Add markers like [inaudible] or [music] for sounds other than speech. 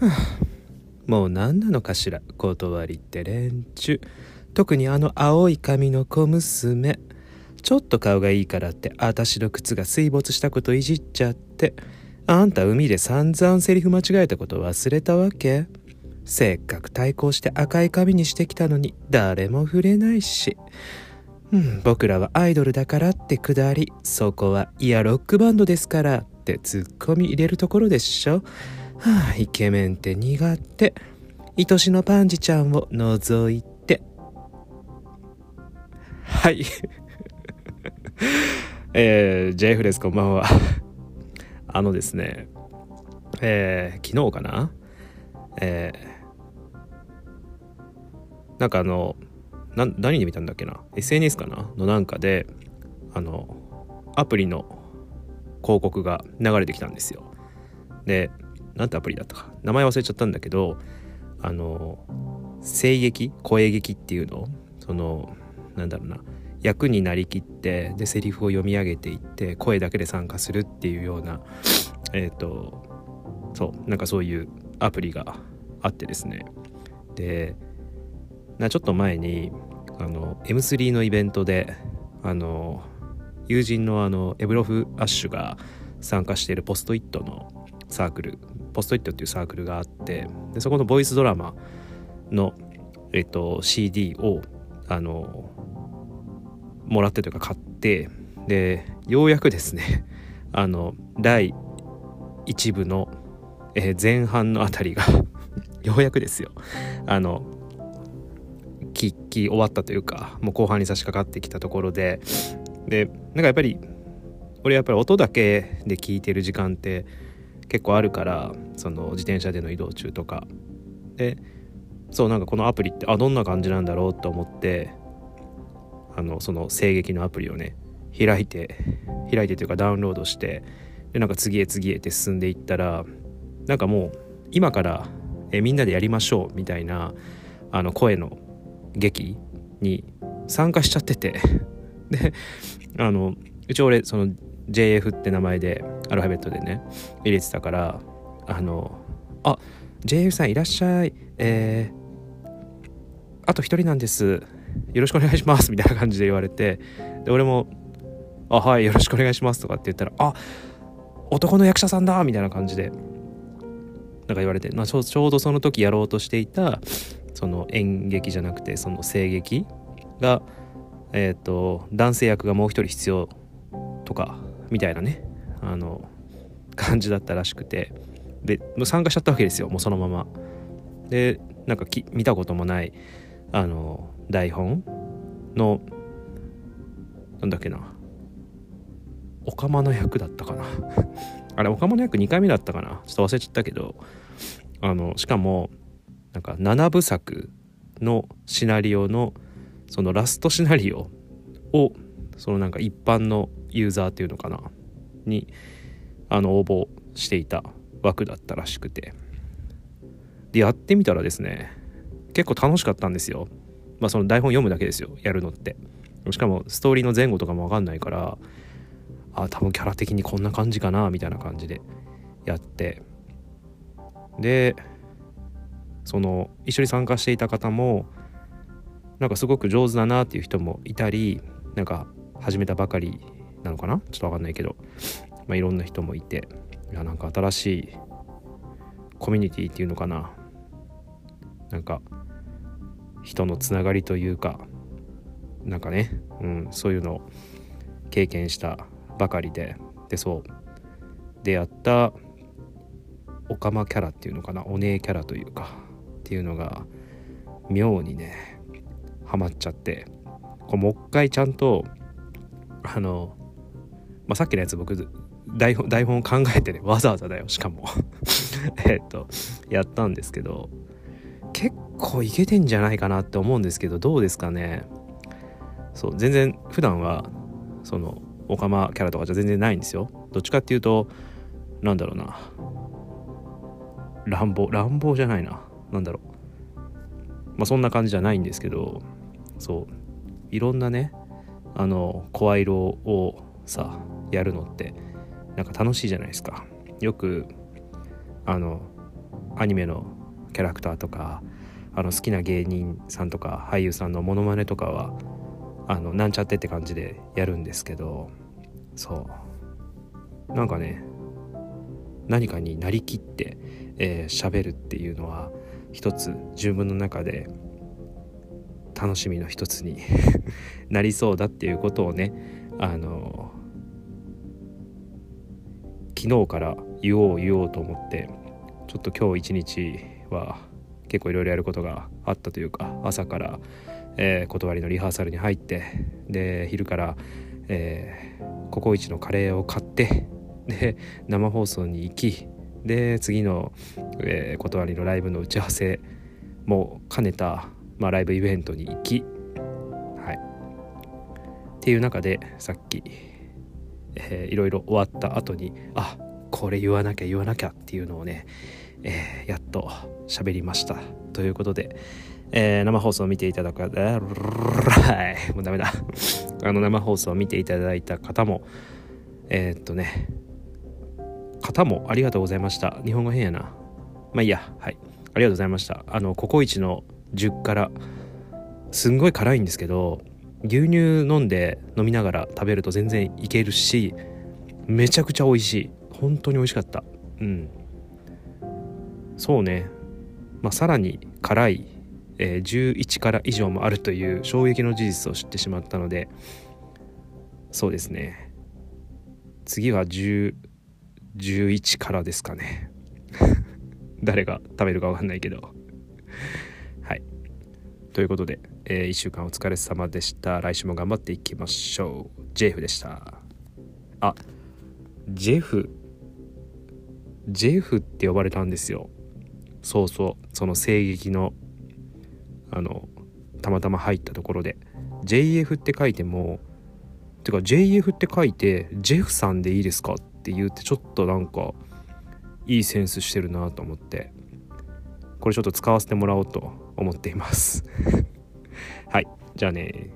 [sighs] もう何なのかしら断りって連中。特にあの青い髪の小娘。ちょっと顔がいいからって私の靴が水没したこといじっちゃって。あんた海で散々セリフ間違えたこと忘れたわけ。せっかく対抗して赤い髪にしてきたのに誰も触れないし。うん、僕らはアイドルだからってくだり、そこはいやロックバンドですからってツッコミ入れるところでしょ。はあ、イケメンって苦手。愛しのパンジちゃんを除いて。はい。[laughs] えー、JF です、こんばんは。あのですね、えー、昨日かな？えー、なんかあのな何で見たんだっけな？SNS かな？のなんかであのアプリの広告が流れてきたんですよでなんてアプリだったか。名前忘れちゃったんだけどあの声劇声劇っていうのそのなんだろうな。役になりきってでセリフを読み上げていって声だけで参加するっていうようなえっ、ー、とそうなんかそういうアプリがあってですね。でなちょっと前にあの M3 のイベントであの友人のあのエブロフ・アッシュが参加しているポストイットのサークルポストイットっていうサークルがあってでそこのボイスドラマの、えっと、CD をあのもらってというか買ってでようやくですね [laughs] あの第1部の、えー、前半のあたりが [laughs] ようやくですよ。あの聞き終わったというかもう後半に差し掛かってきたところででなんかやっぱり俺やっぱり音だけで聞いてる時間って結構あるからその自転車での移動中とか。でそうなんかこのアプリってあどんな感じなんだろうと思ってあのその声劇のアプリをね開いて開いてというかダウンロードしてでなんか次へ次へって進んでいったらなんかもう今からえみんなでやりましょうみたいなあの声の劇に参加しちゃってて。であのうち俺その JF って名前でアルファベットでね入れてたからあのあ JF さんいらっしゃいえー、あと一人なんです。よろしくお願いします。みたいな感じで言われてで俺もあはいよろしくお願いします。とかって言ったらあ男の役者さんだ。みたいな感じでなんか言われて、まあ、ちょうどその時やろうとしていたその演劇じゃなくてその声劇が、えーと、男性役がもう一人必要とかみたいなねあの感じだったらしくて。でもう参加しちゃったわけですよもうそのまま。でなんか見たこともないあの台本のなんだっけな。オカマの役だったかな。[laughs] あれオカマの役2回目だったかな。ちょっと忘れちゃったけど。あのしかもなんか7部作のシナリオのそのラストシナリオをそのなんか一般のユーザーっていうのかな？にあの応募していた枠だったらしくて。でやってみたらですね結構楽しかったんですよ。まあその台本読むだけですよ。やるのって。しかもストーリーの前後とかも分かんないからあ多分キャラ的にこんな感じかなみたいな感じでやって。でその一緒に参加していた方もなんかすごく上手だなっていう人もいたりなんか始めたばかりなのかな？ちょっと分かんないけど、まあ、いろんな人もいて。いやなんか新しいコミュニティっていうのかな？なんか人のつながりというか。なんかね、うん、そういうのを経験したばかりで。でそう。出会ったオカマキャラっていうのかな？お姉キャラというか。っていうのが妙にねハマっちゃって。こうもう一回ちゃんとあの、まあ、さっきのやつ僕台本台本を考えてねわざわざだよしかも。[laughs] えっとやったんですけど結構いけてんじゃないかなって思うんですけどどうですかね。そう全然普段はそのオカマキャラとかじゃ全然ないんですよ。どっちかっていうとなんだろうな。乱暴乱暴じゃないな。なんだろう。まあそんな感じじゃないんですけどそういろんなねあの声色をさやるのってなんか楽しいじゃないですか。よくあのアニメのキャラクターとかあの好きな芸人さんとか俳優さんのモノマネとかはあのなんちゃってって感じでやるんですけどそう。なんかね何かになりきって喋、えー、るっていうのは一つ自分の中で楽しみの一つに [laughs] なりそうだっていうことをねあの昨日から言おう言おうと思ってちょっと今日一日は結構いろいろやることがあったというか朝から、えー、断りのリハーサルに入ってで昼から、えー、ココイチのカレーを買ってで生放送に行きで次の、えー、断りのライブの打ち合わせも兼ねた、まあ、ライブイベントに行き、っていう中でさっき、えー、いろいろ終わった後にあこれ言わなきゃ言わなきゃっていうのをね、えー、やっと喋りました。ということで、えー、生放送を見ていただくもうダメだ。[laughs] あの生放送を見ていただいた方もえー、っとね方もありがとうございました。日本語変やな。まあいいやはい。ありがとうございました。あのココイチの10辛すんごい辛いんですけど牛乳飲んで飲みながら食べると全然いけるしめちゃくちゃ美味しい。本当に美味しかった。うん。そうね。まあさらに辛い、えー、11辛以上もあるという衝撃の事実を知ってしまったのでそうですね。次は10 11からですかね。[laughs] 誰が食べるか分かんないけど。ということで、えー、1週間お疲れ様でした。来週も頑張っていきましょう。ジェフでした。あジェフ。ジェフって呼ばれたんですよ。そうそう。その声劇のあのたまたま入ったところで。JF って書いてもてか JF って書いてジェフさんでいいですかって言ってちょっとなんかいいセンスしてるなと思って。これちょっと使わせてもらおうと。思っています。[laughs] はい。じゃあね